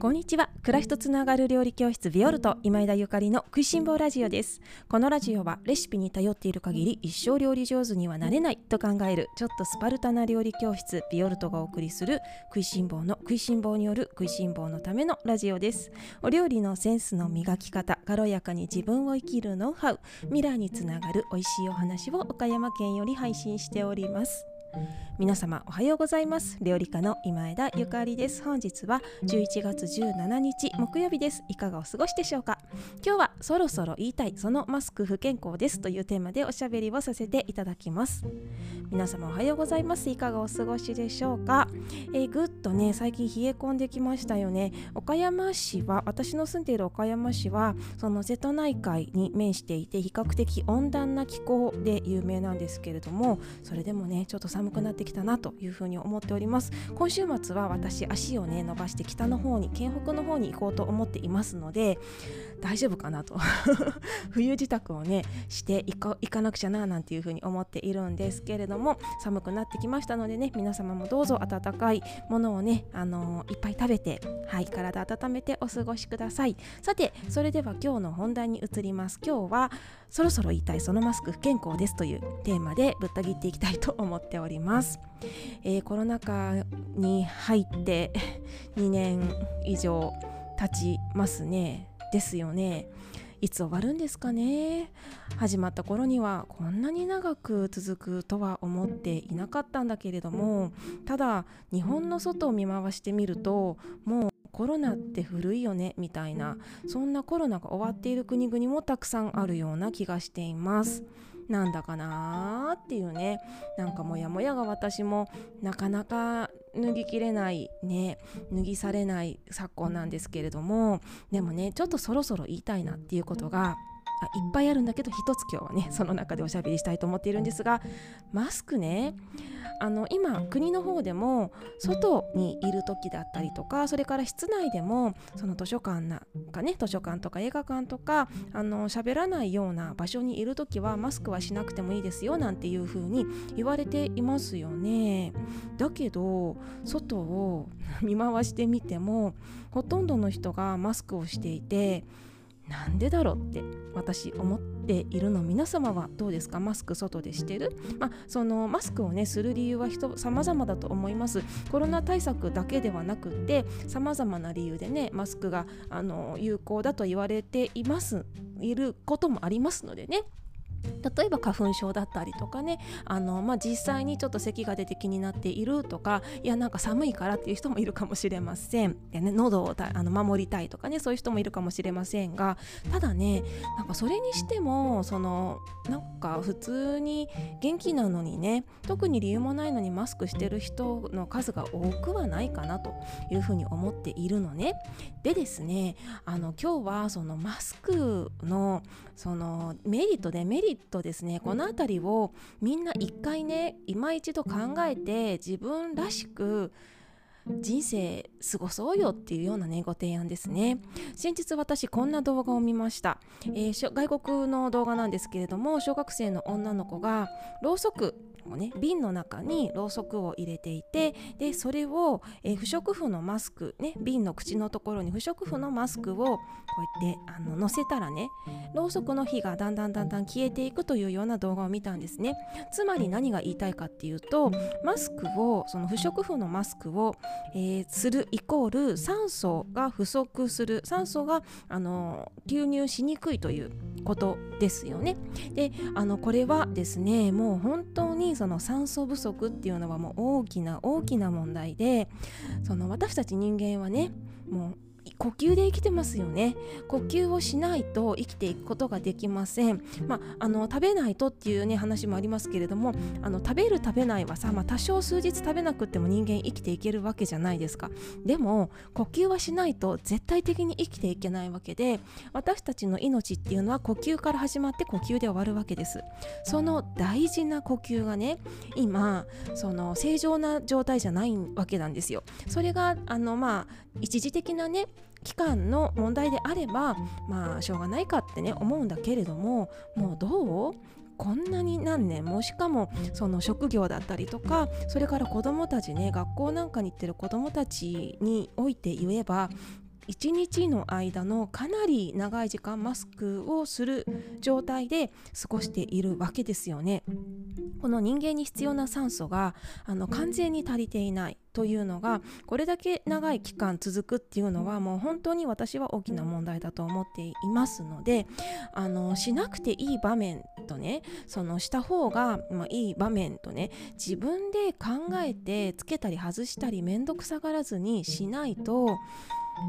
こんにちは。暮らしとつながる料理教室ビオルト今枝ゆかりの食いしん坊ラジオです。このラジオはレシピに頼っている限り一生料理上手にはなれないと考えるちょっとスパルタな料理教室ビオルトがお送りする食いしん坊の食いしん坊による食いしん坊のためのラジオです。お料理のセンスの磨き方軽やかに自分を生きるノウハウ未来につながる美味しいお話を岡山県より配信しております。皆様おはようございます。料理家の今枝ゆかりです。本日は11月17日木曜日です。いかがお過ごしでしょうか？今日はそろそろ言いたいそのマスク不健康ですというテーマでおしゃべりをさせていただきます。皆様おはようございます。いかがお過ごしでしょうか、えー、ぐっとね最近冷え込んできましたよね。岡山市は私の住んでいる岡山市はその瀬戸内海に面していて比較的温暖な気候で有名なんですけれどもそれでもねちょっと寒くなってきたなというふうに思っております。今週末は私足をね伸ばして北の方に県北の方に行こうと思っていますので大丈夫かなと。冬支度をねしていかかなくちゃななんていうふうに思っているんですけれどもも寒くなってきましたのでね皆様もどうぞ温かいものをねあのー、いっぱい食べてはい体温めてお過ごしください。さてそれでは今日の本題に移ります。今日はそろそろ言いたいそのマスク不健康ですというテーマでぶった切っていきたいと思っております、えー、コロナ禍に入って2年以上経ちますね。ですよね。いつ終わるんですかね始まった頃にはこんなに長く続くとは思っていなかったんだけれどもただ日本の外を見回してみるともうコロナって古いよねみたいなそんなコロナが終わっている国々もたくさんあるような気がしています。なんだかなーっていうねなんかモヤモヤが私もなかなか脱ぎきれないね脱ぎされない昨今なんですけれどもでもねちょっとそろそろ言いたいなっていうことがあいっぱいあるんだけど一つ今日はねその中でおしゃべりしたいと思っているんですがマスクねあの今国の方でも外にいる時だったりとかそれから室内でもその図書館なんかね図書館とか映画館とかあの喋らないような場所にいる時はマスクはしなくてもいいですよなんていう風に言われていますよね。だけど外を見回してみてもほとんどの人がマスクをしていてなんでだろうって私思っているの皆様はどうですか？マスク外でしてる、まあ、そのマスクをねする理由は人様々だと思います。コロナ対策だけではなくて様々な理由でねマスクがあの有効だと言われていますいることもありますのでね。例えば花粉症だったりとかねあの、まあ、実際にちょっと咳が出て気になっているとかいやなんか寒いからっていう人もいるかもしれません。で、ね、喉をあの守りたいとかねそういう人もいるかもしれませんがただねなんかそれにしてもそのなんか普通に元気なのにね特に理由もないのにマスクしてる人の数が多くはないかなというふうに思っているのね。でですねあの今日はそのマスクのそのメリットデメリットですね。この辺りをみんな一回ね今一度考えて自分らしく人生過ごそうよっていうようなねご提案ですね先日私こんな動画を見ました、えー、外国の動画なんですけれども小学生の女の子がろうそくをね瓶の中にろうそくを入れていてでそれを、えー、不織布のマスクね瓶の口のところに不織布のマスクをこうやってあの乗せたらねろうそくの火がだんだんだんだん消えていくというような動画を見たんですね。つまり何が言いたいかっていうとマスクをその不織布のマスクを、えー、するイコール酸素が不足する酸素があの流入しにくいということですよね。であのこれはですねもう本当にその酸素不足っていうのはもう大きな大きな問題でその私たち人間はねもう呼吸で生きてますよね。呼吸をしないと生きていくことができません、まあ、あの食べないとっていうね話もありますけれどもあの食べる食べないはさ、まあ、多少数日食べなくても人間生きていけるわけじゃないですか。でも呼吸はしないと絶対的に生きていけないわけで私たちの命っていうのは呼吸から始まって呼吸で終わるわけです。その大事な呼吸がね今その正常な状態じゃないわけなんですよ。それがあのまあ一時的なね期間の問題であればまあしょうがないかってね思うんだけれどももうどう？こんなに何年もしかもその職業だったりとかそれから子どもたちね学校なんかに行ってる子どもたちにおいて言えば1日の間のかなり長い時間マスクをする状態で過ごしているわけですよね。この人間に必要な酸素があの完全に足りていないというのがこれだけ長い期間続くっていうのはもう本当に私は大きな問題だと思っていますのであのしなくていい場面とねそのした方が、まあ、いい場面とね自分で考えてつけたり外したり面倒くさがらずにしないと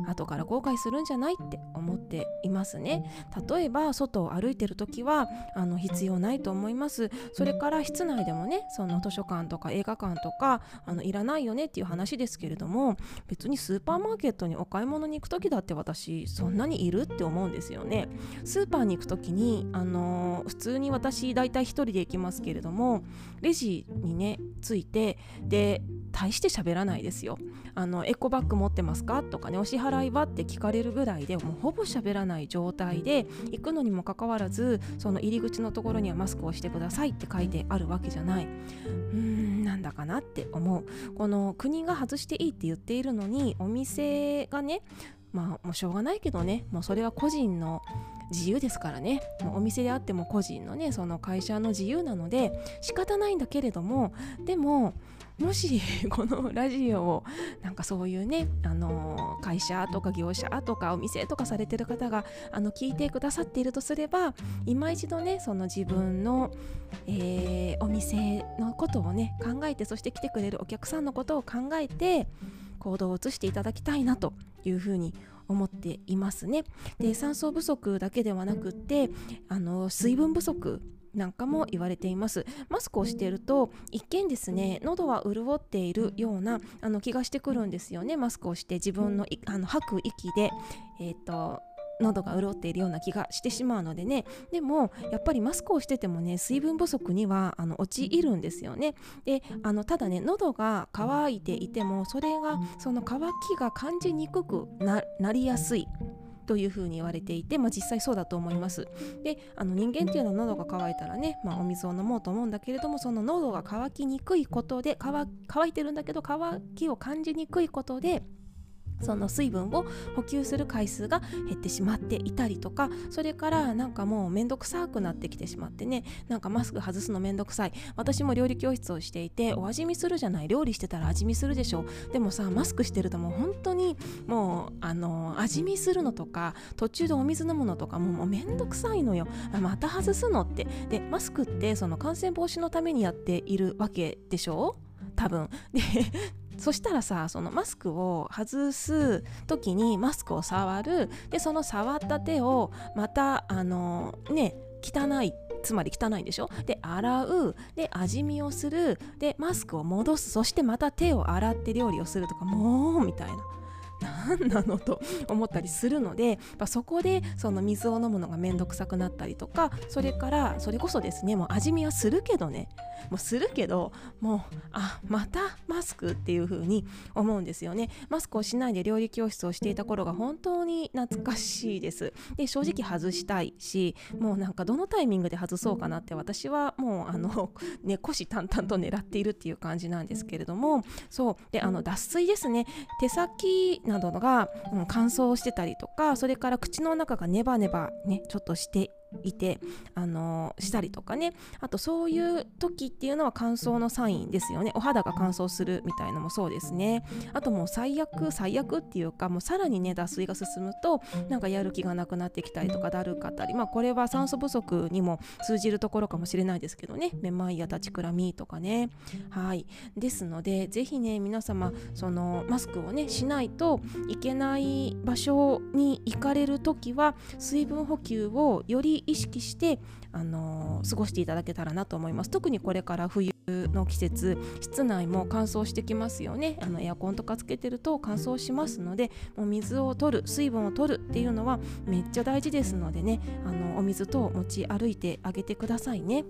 後から後悔するんじゃないって思っていますね。例えば外を歩いてる時はあの必要ないと思います。それから室内でもねその図書館とか映画館とかあのいらないよねっていう話ですけれども別にスーパーマーケットにお買い物に行く時だって私そんなにいるって思うんですよね。スーパーに行く時にあの普通に私大体1人で行きますけれどもレジにねついてで大して喋らないですよ。あのエコバッグ持ってますか？とかねお支払いはって聞かれるぐらいでもうほぼ喋らない状態で行くのにもかかわらずその入り口のところにはマスクをしてくださいって書いてあるわけじゃない。うーんなんだかなって思う。この国が外していいって言っているのにお店がねまあもうしょうがないけどねもうそれは個人の自由ですからね。お店であっても個人のねその会社の自由なので仕方ないんだけれどもでももしこのラジオをなんかそういうね、あの会社とか業者とかお店とかされてる方があの聞いてくださっているとすれば今一度ねその自分の、えー、お店のことをね考えてそして来てくれるお客さんのことを考えて行動を移していただきたいなというふうに思っていますね。で酸素不足だけではなくってあの水分不足なんかも言われています。マスクをしていると一見ですね喉は潤っているようなあの気がしてくるんですよね。マスクをして自分のあの吐く息でえっ、ー、と喉が潤っているような気がしてしまうのでね。でもやっぱりマスクをしててもね水分不足にはあの陥るんですよね。であのただね喉が渇いていてもそれがその渇きが感じにくくなりやすいというふうに言われていて、まあ、実際そうだと思います。であの人間っていうのは喉が渇いたらね、まあ、お水を飲もうと思うんだけれどもその喉が渇きにくいことで乾いてるんだけど渇きを感じにくいことでその水分を補給する回数が減ってしまっていたりとかそれからなんかもうめんどくさくなってきてしまってねなんかマスク外すのめんどくさい。私も料理教室をしていてお味見するじゃない。料理してたら味見するでしょう。でもさマスクしてるともう本当にもうあの味見するのとか途中でお水飲むのとかももうめんどくさいのよ。また外すのって。でマスクってその感染防止のためにやっているわけでしょ？う多分。でそしたらさそのマスクを外す時にマスクを触る。でその触った手をまたあのね汚いつまり汚いんでしょ？で洗う。で味見をする。でマスクを戻す。そしてまた手を洗って料理をするとかもうみたいな。何なのと思ったりするのでまそこでその水を飲むのが面倒くさくなったりとかそれからそれこそですねもう味見はするけどねもうするけどもうあまたマスクっていう風に思うんですよね。マスクをしないで料理教室をしていた頃が本当に懐かしいです。で正直外したいしもうなんかどのタイミングで外そうかなって私はもうあの ね虎視眈々と狙っているっていう感じなんですけれどもそう。であの脱水ですね。手先などが、うん、乾燥してたりとかそれから口の中がネバネバねちょっとしていてあのしたりとかね。あとそういう時っていうのは乾燥のサインですよね。お肌が乾燥するみたいのもそうですね。あともう最悪最悪っていうかもうさらにね脱水が進むとなんかやる気がなくなってきたりとかだるかったり。まあこれは酸素不足にも通じるところかもしれないですけどね。めまいや立ちくらみとかね。はい。ですのでぜひね皆様そのマスクをねしないといけない場所に行かれる時は水分補給をより意識して、あの、過ごしていただけたらなと思います特にこれから冬の季節室内も乾燥してきますよねあのエアコンとかつけてると乾燥しますのでもう水を取る水分を取るっていうのはめっちゃ大事ですのでねあのお水と持ち歩いてあげてくださいね。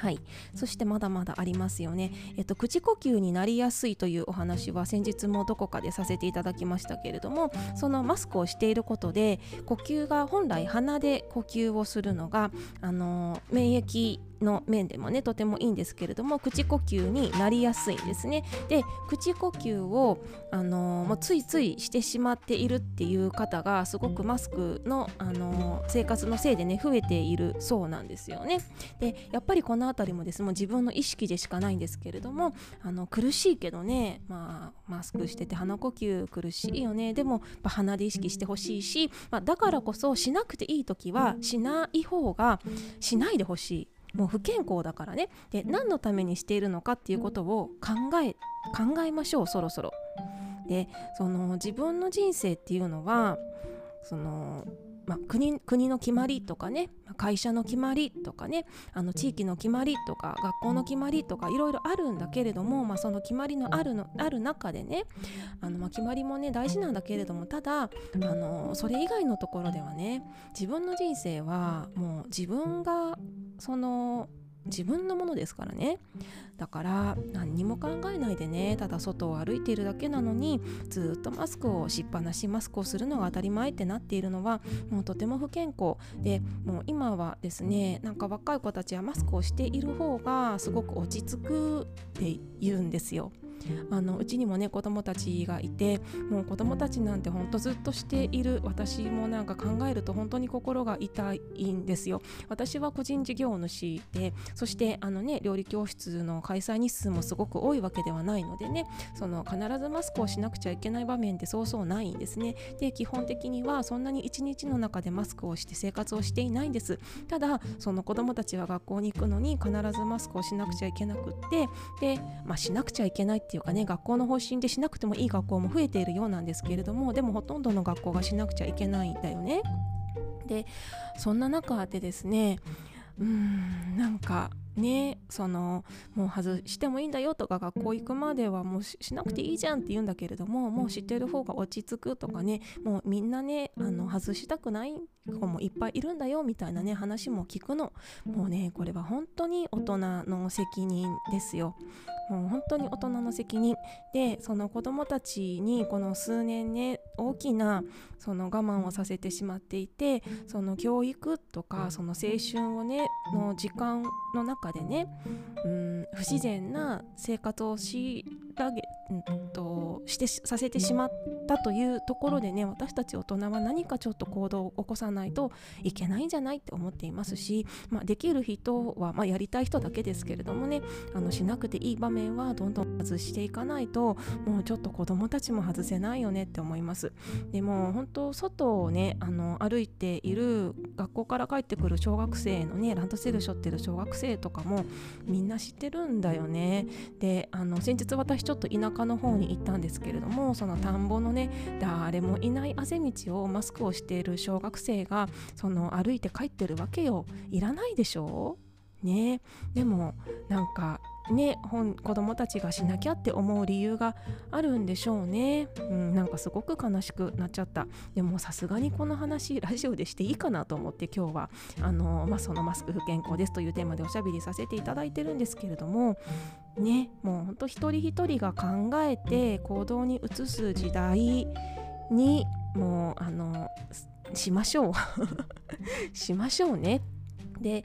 はい、そしてまだまだありますよね、えっと、口呼吸になりやすいというお話は先日もどこかでさせていただきましたけれどもそのマスクをしていることで呼吸が本来鼻で呼吸をするのがあの免疫の面でもねとてもいいんですけれども口呼吸になりやすいんですね。で口呼吸を、あのー、もうついついしてしまっているっていう方がすごくマスクの、あのー、生活のせいでね増えているそうなんですよね。でやっぱりこの辺りもですもう自分の意識でしかないんですけれどもあの苦しいけどねまあマスクしてて鼻呼吸苦しいよね。でも、まあ、鼻で意識してほしいし、まあ、だからこそしなくていい時はしない方がしないでほしい。もう不健康だからねで何のためにしているのかっていうことを考え考えましょうそろそろ。でその自分の人生っていうのはそのまあ、国国の決まりとかね会社の決まりとかねあの地域の決まりとか学校の決まりとかいろいろあるんだけれども、まあ、その決まりのあるのある中でねあの、ま、決まりもね大事なんだけれどもただあのそれ以外のところではね自分の人生はもう自分がその自分のものですからねだから何にも考えないでねただ外を歩いているだけなのにずっとマスクをしっぱなしマスクをするのが当たり前ってなっているのはもうとても不健康でもう今はですねなんか若い子たちはマスクをしている方がすごく落ち着くって言うんですよ。あのうちにもね子供たちがいてもう子供たちなんてほんとずっとしている私もなんか考えると本当に心が痛いんですよ。私は個人事業主でそしてあのね料理教室の開催日数もすごく多いわけではないのでねその必ずマスクをしなくちゃいけない場面ってそうそうないんですね。で基本的にはそんなに一日の中でマスクをして生活をしていないんです。ただその子供たちは学校に行くのに必ずマスクをしなくちゃいけなくってでまあしなくちゃいけないっていうかね学校の方針でしなくてもいい学校も増えているようなんですけれどもでもほとんどの学校がしなくちゃいけないんだよね。でそんな中でですねうん。なんかねそのもう外してもいいんだよとか学校行くまではもうしなくていいじゃんって言うんだけれどももう知ってる方が落ち着くとかねもうみんなねあの外したくない子もいっぱいいるんだよみたいなね話も聞くの。もうねこれは本当に大人の責任ですよ。もう本当に大人の責任。でその子どもたちにこの数年ね大きなその我慢をさせてしまっていてその教育とかその青春をねの時間の中でねうん不自然な生活をしらげ、うんと、してさせてしまったというところでね私たち大人は何かちょっと行動を起こさないといけないんじゃないって思っていますし、まあ、できる人は、まあ、やりたい人だけですけれどもねあのしなくていい場面はどんどん外していかないともうちょっと子どもたちも外せないよねって思います。でも本当外をねあの歩いている学校から帰ってくる小学生のねランドセル背負ってる小学生とかもみんな知ってるんだよね。であの先日私ちょっと田舎の方に行ったんですけれどもその田んぼのね誰もいないあぜ道をマスクをしている小学生がその歩いて帰ってるわけよ。いらないでしょ？ね。でもなんかね本子供たちがしなきゃって思う理由があるんでしょうね、うん、なんかすごく悲しくなっちゃった。でもさすがにこの話ラジオでしていいかなと思って今日はあの、まあ、そのマスク不健康ですというテーマでおしゃべりさせていただいてるんですけれどもねもうほんと一人一人が考えて行動に移す時代にもうあのしましょう。しましょうね。で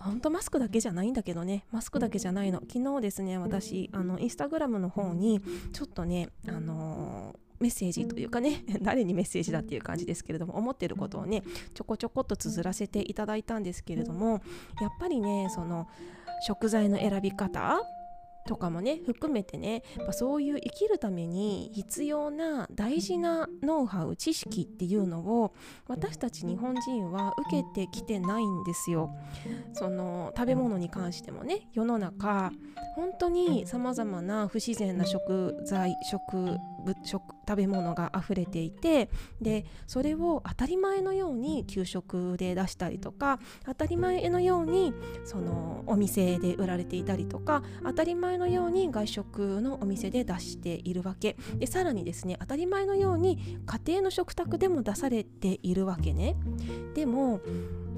本当マスクだけじゃないんだけどね。マスクだけじゃないの。昨日ですね私あのインスタグラムの方にちょっとねあのーメッセージというかね 誰にメッセージだっていう感じですけれども思ってることをねちょこちょこっと綴らせていただいたんですけれどもやっぱりねその食材の選び方とかもね含めてねやっぱそういう生きるために必要な大事なノウハウ知識っていうのを私たち日本人は受けてきてないんですよ。その食べ物に関してもね世の中本当にさまざまな不自然な食材食食食べ物が溢れていてでそれを当たり前のように給食で出したりとか当たり前のようにそのお店で売られていたりとか当たり前のように外食のお店で出しているわけ。でさらにですね当たり前のように家庭の食卓でも出されているわけね。でも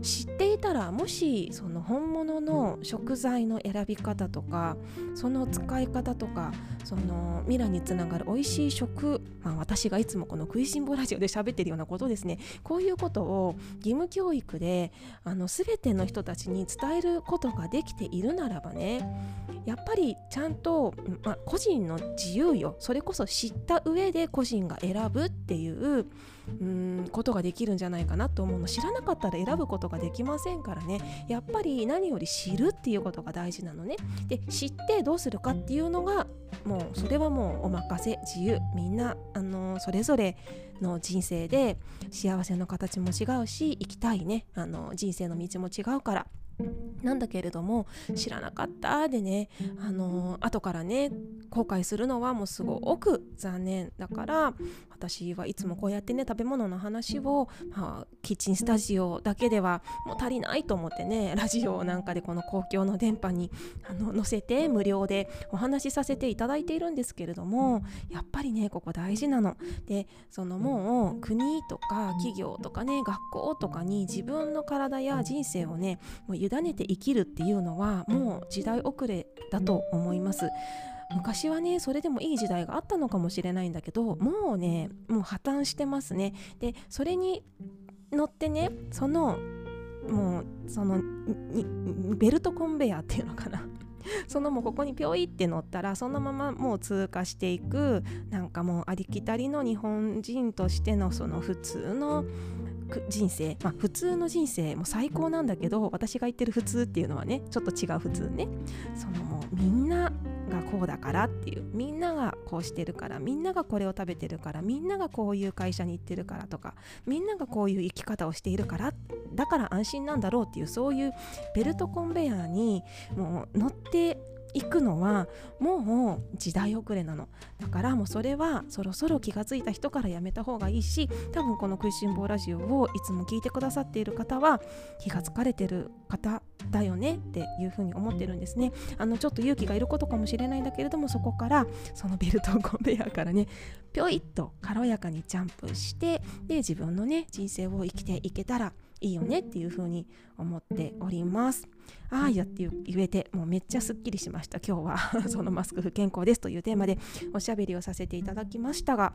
知っていたらもしその本物の食材の選び方とかその使い方とかその未来につながる美味しい食、まあ、私がいつもこの食いしん坊ラジオで喋ってるようなことですね。こういうことを義務教育であの全ての人たちに伝えることができているならばねやっぱりちゃんと、まあ、個人の自由よ。それこそ知った上で個人が選ぶっていううんことができるんじゃないかなと思うの。知らなかったら選ぶことができませんからね。やっぱり何より知るっていうことが大事なのね。で知ってどうするかっていうのがもうそれはもうお任せ自由。みんなあのそれぞれの人生で幸せの形も違うし生きたいね。あの人生の道も違うから。なんだけれども知らなかったでねあの後からね後悔するのはもうすごく残念だから私はいつもこうやってね食べ物の話を、まあ、キッチンスタジオだけではもう足りないと思ってねラジオなんかでこの公共の電波にあの載せて無料でお話しさせていただいているんですけれどもやっぱりねここ大事なの。でそのもう国とか企業とかね学校とかに自分の体や人生をねもう委ねて生きるっていうのはもう時代遅れだと思います。昔はねそれでもいい時代があったのかもしれないんだけどもうねもう破綻してますねでそれに乗ってねそのもうそのベルトコンベヤーっていうのかな そのもうここにピョイって乗ったらそのままもう通過していくなんかもうありきたりの日本人としてのその普通の人生、まあ、普通の人生も最高なんだけど私が言ってる普通っていうのはねちょっと違う普通ね。そのもうみんながこうだからっていう。みんながこうしてるからみんながこれを食べてるからみんながこういう会社に行ってるからとかみんながこういう生き方をしているからだから安心なんだろうっていうそういうベルトコンベヤーにもう乗って行くのはもう時代遅れなの。だからもうそれはそろそろ気がついた人からやめた方がいいし多分この「食いしん坊ラジオ」をいつも聞いてくださっている方は気がつかれてる方だよねっていうふうに思ってるんですね。あのちょっと勇気がいることかもしれないんだけれどもそこからそのベルトコンベヤーからねぴょいっと軽やかにジャンプしてで自分のね人生を生きていけたらいいよねっていうふうに思っております。ああやって言えてもうめっちゃすっきりしました今日はそのマスク不健康ですというテーマでおしゃべりをさせていただきましたが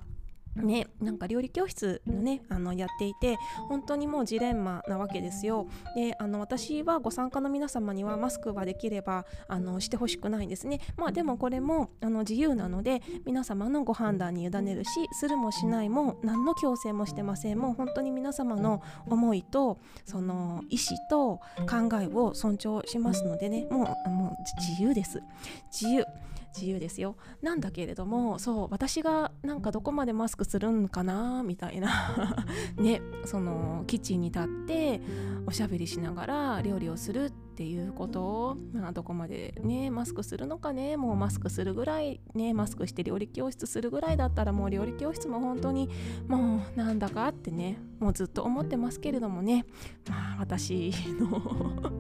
ね、なんか料理教室のねあのやっていて本当にもうジレンマなわけですよ。であの私はご参加の皆様にはマスクはできればあのしてほしくないんですね。まあでもこれもあの自由なので皆様のご判断に委ねるしするもしないも何の強制もしてません。もう本当に皆様の思いとその意思と考えを尊重しますのでね。もうもう自由です。自由。自由ですよ。なんだけれどもそう私がなんかどこまでマスクするんかなみたいな。ねそのキッチンに立っておしゃべりしながら料理をするってていうことを、まあ、どこまでねマスクするのかねもうマスクするぐらいねマスクして料理教室するぐらいだったらもう料理教室も本当にもうなんだかってねもうずっと思ってますけれどもね。まあ私の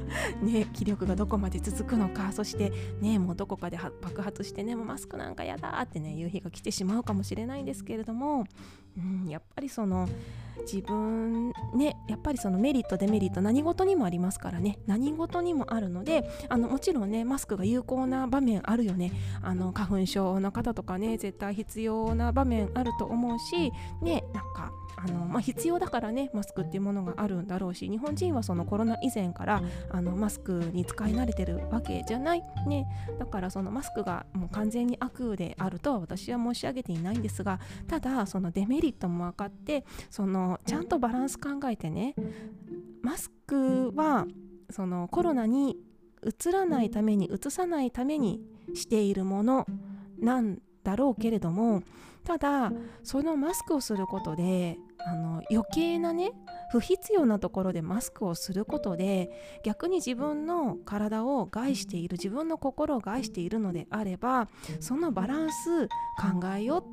ね気力がどこまで続くのかそしてねもうどこかで爆発してねもうマスクなんかやだってねいう日が来てしまうかもしれないんですけれども、うん、やっぱりその自分ねやっぱりそのメリットデメリット何事にもありますからね。何事にもあるのであのもちろんねマスクが有効な場面あるよね。あの花粉症の方とかね絶対必要な場面あると思うしねなんかあの、まあ、必要だからねマスクっていうものがあるんだろうし日本人はそのコロナ以前からあのマスクに使い慣れてるわけじゃない。ねだからそのマスクがもう完全に悪であるとは私は申し上げていないんですがただそのデメリットも分かってそのちゃんとバランス考えてね。マスクはそのコロナにうつらないためにうつさないためにしているものなんだろうけれどもただそのマスクをすることであの余計なね不必要なところでマスクをすることで逆に自分の体を害している自分の心を害しているのであればそのバランス考えようって、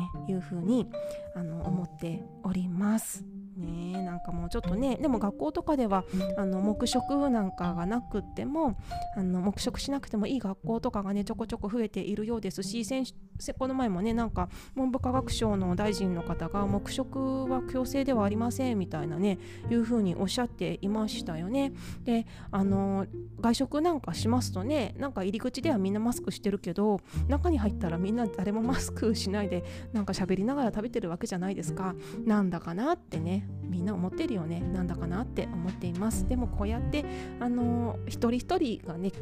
ね、いうふうにあの思っております。ね。なんかもうちょっとねでも学校とかではあの黙食なんかがなくってもあの黙食しなくてもいい学校とかがねちょこちょこ増えているようですし先この前もねなんか文部科学省の大臣の方が黙食は強制ではありませんみたいなねいうふうにおっしゃっていましたよね。であの外食なんかしますとねなんか入り口ではみんなマスクしてるけど中に入ったらみんな誰もマスクしないでなんか喋りながら食べてるわけじゃないですか。なんだかなってねみんな思ってるよねなんだかなって思っていますでもこうやってあの一人一人がね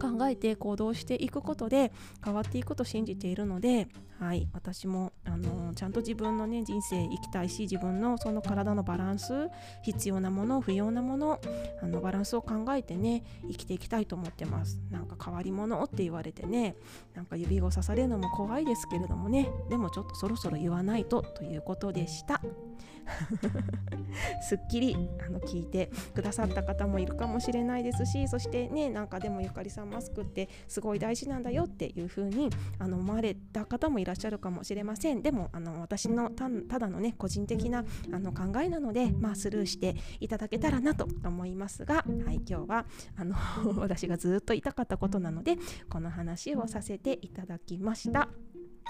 考えて行動していくことで変わっていくと信じているので、はい、私もあのちゃんと自分の、ね、人生生きたいし自分のその体のバランス必要なもの不要なものあのバランスを考えてね生きていきたいと思ってますなんか変わり者って言われてねなんか指を刺されるのも怖いですけれどもねでもちょっとそろそろ言わないとということでした。すっきりあの聞いてくださった方もいるかもしれないですしそしてねなんかでもゆかりさんマスクってすごい大事なんだよっていう風にあの思われた方もいらっしゃるかもしれませんでもあの私のただのね個人的なあの考えなのでまあスルーしていただけたらなと思いますが、はい、今日はあの 私がずっと言いたかったことなのでこの話をさせていただきました。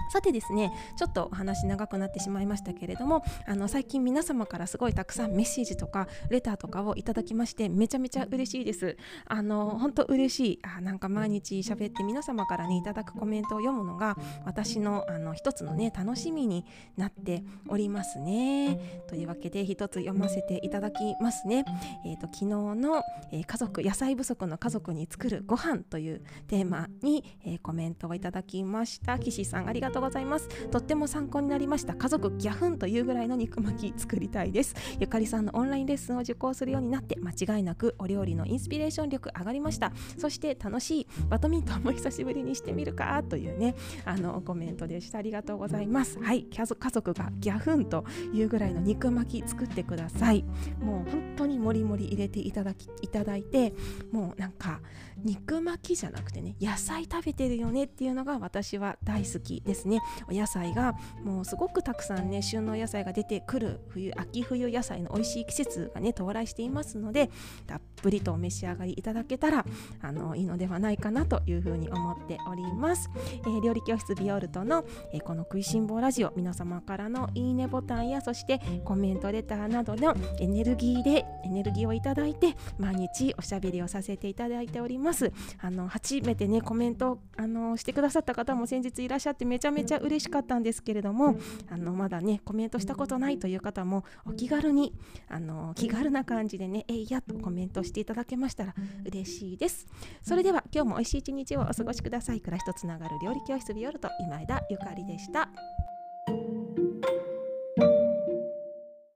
さてですねちょっとお話長くなってしまいましたけれどもあの最近皆様からすごいたくさんメッセージとかレターとかをいただきましてめちゃめちゃ嬉しいです。あの本当嬉しい。あなんか毎日喋って皆様からねいただくコメントを読むのが私のあの一つのね楽しみになっておりますね。というわけで一つ読ませていただきますね。えっ、ー、と昨日の、えー、家族野菜不足の家族に作るご飯というテーマに、えー、コメントをいただきました。岸さんありがとうございます。とっても参考になりました。家族ギャフンというぐらいの肉巻き作りたいです。ゆかりさんのオンラインレッスンを受講するようになって間違いなくお料理のインスピレーション力上がりました。そして楽しいバドミントンも久しぶりにしてみるか？というねあのコメントでした。ありがとうございます。はい家族がギャフンというぐらいの肉巻き作ってください。もう本当にもりもり入れていただきいただいてもうなんか肉巻きじゃなくてね野菜食べてるよねっていうのが私は大好きでですね。お野菜がもうすごくたくさんね旬の野菜が出てくる冬秋冬野菜の美味しい季節がね到来していますのでたっぷりとお召し上がりいただけたらあのいいのではないかなというふうに思っております、えー、料理教室ビオルトの、えー、この食いしん坊ラジオ皆様からのいいねボタンやそしてコメントレターなどのエネルギーでエネルギーをいただいて毎日おしゃべりをさせていただいております。あの初めてねコメントあのしてくださった方も先日いらっしゃってめちゃめちゃ嬉しかったんですけれどもあのまだねコメントしたことないという方もお気軽にあの気軽な感じでねえいやとコメントしていただけましたら嬉しいです。それでは今日も美味しい一日をお過ごしください。暮らしとつながる料理教室ビオルト今枝ゆかりでした。